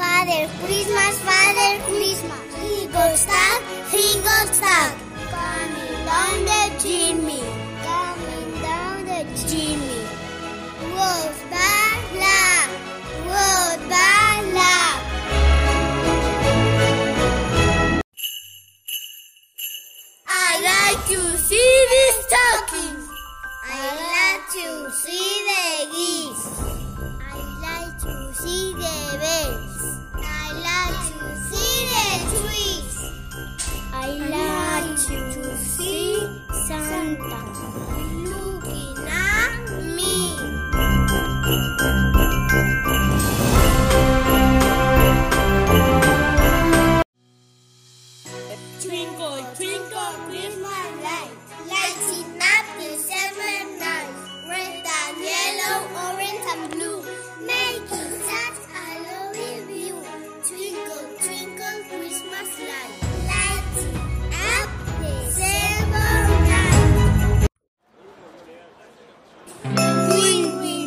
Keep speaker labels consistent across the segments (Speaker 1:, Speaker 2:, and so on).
Speaker 1: Father Christmas, Father Christmas. He goes stuck, he goes stuck. Coming down the chimney, coming down the chimney. Love, rose by love. I like to see Twinkle, twinkle, Christmas light, lighting up the seven nights. Red and yellow, orange and blue, making such a lovely view. Twinkle, twinkle, Christmas light, lighting up the seven nights. The the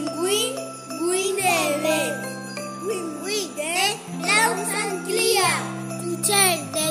Speaker 1: and clear. To turn the